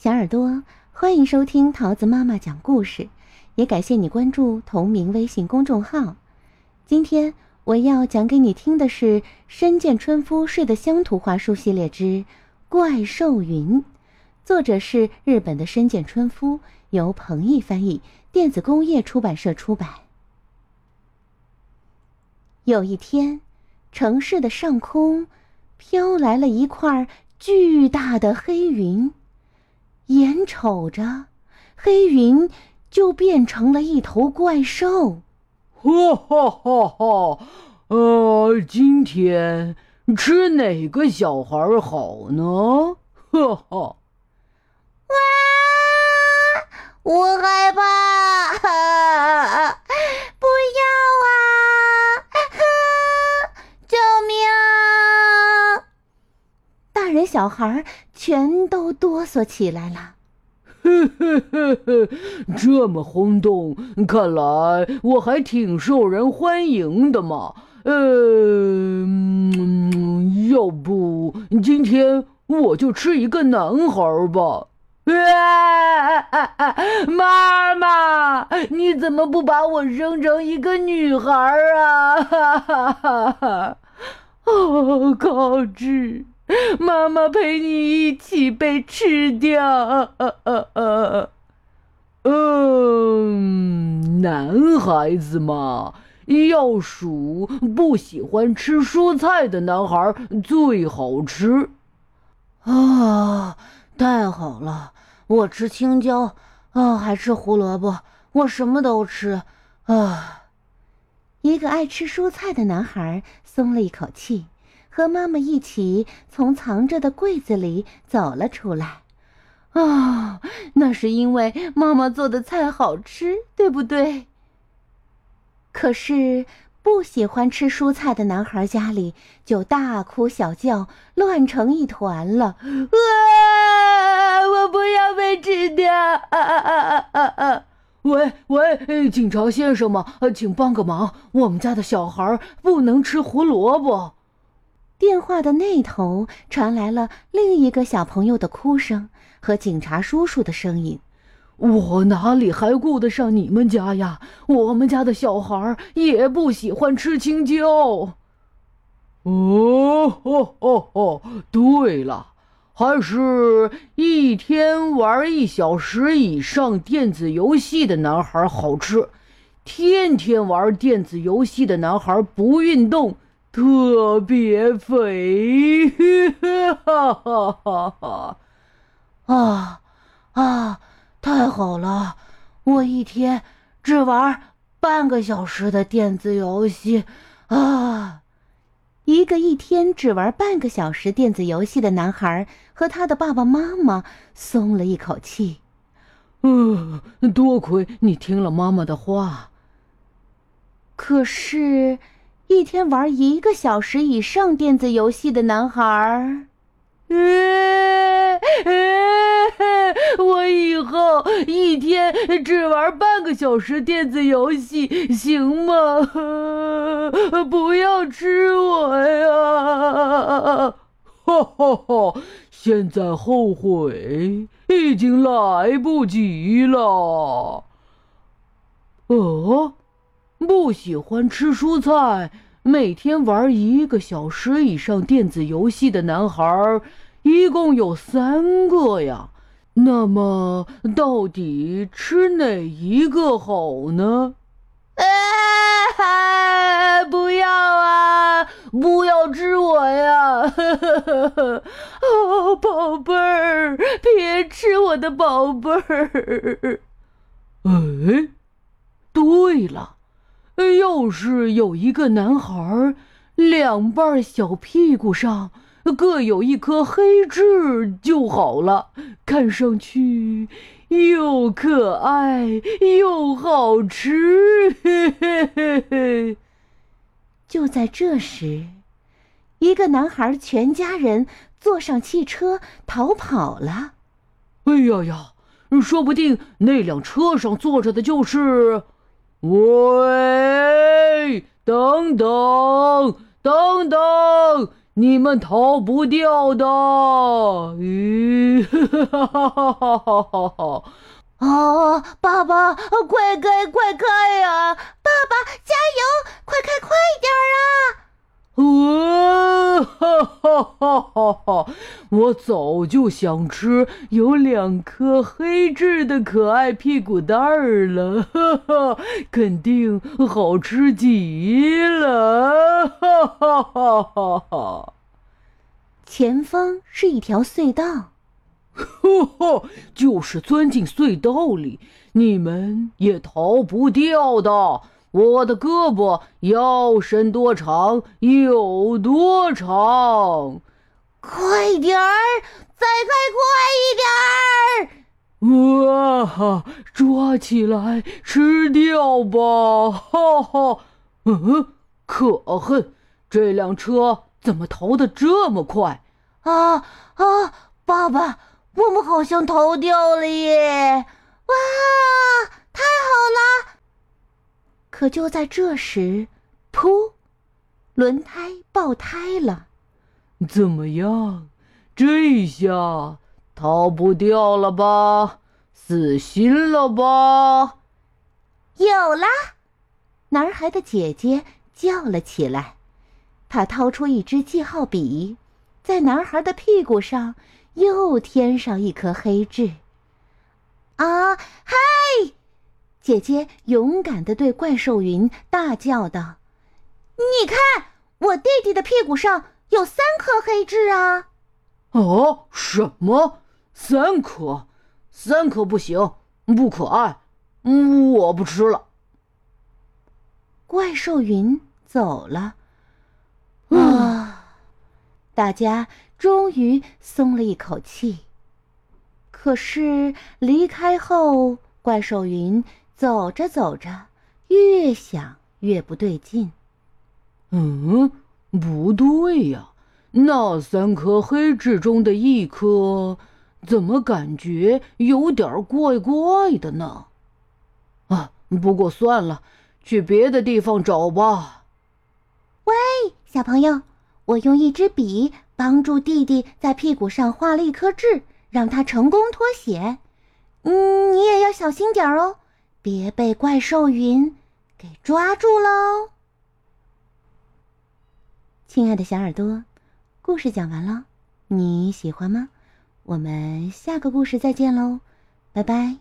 小耳朵，欢迎收听桃子妈妈讲故事，也感谢你关注同名微信公众号。今天我要讲给你听的是深见春夫睡的乡图画书系列之《怪兽云》，作者是日本的深见春夫，由彭毅翻译，电子工业出版社出版。有一天，城市的上空飘来了一块巨大的黑云。眼瞅着，黑云就变成了一头怪兽。哈哈哈哈！呃，今天吃哪个小孩好呢？哈哈！哇，我害怕！小孩儿。全都哆嗦起来了。这么轰动，看来我还挺受人欢迎的嘛。呃，要不今天我就吃一个男孩吧？妈妈，你怎么不把我生成一个女孩啊？哈哈哈哈！哦，高志。妈妈陪你一起被吃掉。嗯，男孩子嘛，要数不喜欢吃蔬菜的男孩最好吃。啊，太好了！我吃青椒，啊，还吃胡萝卜，我什么都吃。啊，一个爱吃蔬菜的男孩松了一口气。和妈妈一起从藏着的柜子里走了出来，啊，那是因为妈妈做的菜好吃，对不对？可是不喜欢吃蔬菜的男孩家里就大哭小叫，乱成一团了。啊！我不要被吃掉！啊啊啊啊啊！喂喂，警察先生吗？请帮个忙，我们家的小孩不能吃胡萝卜。电话的那头传来了另一个小朋友的哭声和警察叔叔的声音：“我哪里还顾得上你们家呀？我们家的小孩也不喜欢吃青椒。”哦哦哦哦，对了，还是一天玩一小时以上电子游戏的男孩好吃。天天玩电子游戏的男孩不运动。特别肥，哈哈哈哈！啊啊，太好了！我一天只玩半个小时的电子游戏啊！一个一天只玩半个小时电子游戏的男孩和他的爸爸妈妈松了一口气。嗯，多亏你听了妈妈的话。可是。一天玩一个小时以上电子游戏的男孩儿，我以后一天只玩半个小时电子游戏，行吗？不要吃我呀！哈哈哈！现在后悔已经来不及了。哦。不喜欢吃蔬菜，每天玩一个小时以上电子游戏的男孩，一共有三个呀。那么，到底吃哪一个好呢？啊！不要啊！不要吃我呀！哦，宝贝儿，别吃我的宝贝儿。哎，对了。要是有一个男孩，两半小屁股上各有一颗黑痣就好了，看上去又可爱又好吃。嘿嘿嘿嘿。就在这时，一个男孩全家人坐上汽车逃跑了。哎呀呀，说不定那辆车上坐着的就是。喂，等等等等，你们逃不掉的！咦，哈哈哈哈哈哈啊！爸爸，快开，快开呀！爸爸，加油，快开，快点啊！哇，哈哈哈哈哈！我早就想吃有两颗黑痣的可爱屁股蛋儿了，哈哈，肯定好吃极了，哈哈哈哈哈！前方是一条隧道，哈哈，就是钻进隧道里，你们也逃不掉的。我的胳膊要伸多长有多长，快点儿，再开快一点儿！哇哈，抓起来吃掉吧！哈哈，嗯，可恨，这辆车怎么逃得这么快？啊啊，爸爸，我们好像逃掉了耶！哇，太好了！可就在这时，噗！轮胎爆胎了。怎么样？这下逃不掉了吧？死心了吧？有啦！男孩的姐姐叫了起来。她掏出一支记号笔，在男孩的屁股上又添上一颗黑痣。啊，嗨！姐姐勇敢地对怪兽云大叫道：“你看，我弟弟的屁股上有三颗黑痣啊！”“哦，什么？三颗？三颗不行，不可爱，我不吃了。”怪兽云走了。啊！大家终于松了一口气。可是离开后，怪兽云。走着走着，越想越不对劲。嗯，不对呀，那三颗黑痣中的一颗，怎么感觉有点怪怪的呢？啊，不过算了，去别的地方找吧。喂，小朋友，我用一支笔帮助弟弟在屁股上画了一颗痣，让他成功脱险。嗯，你也要小心点哦。别被怪兽云给抓住喽！亲爱的小耳朵，故事讲完了，你喜欢吗？我们下个故事再见喽，拜拜。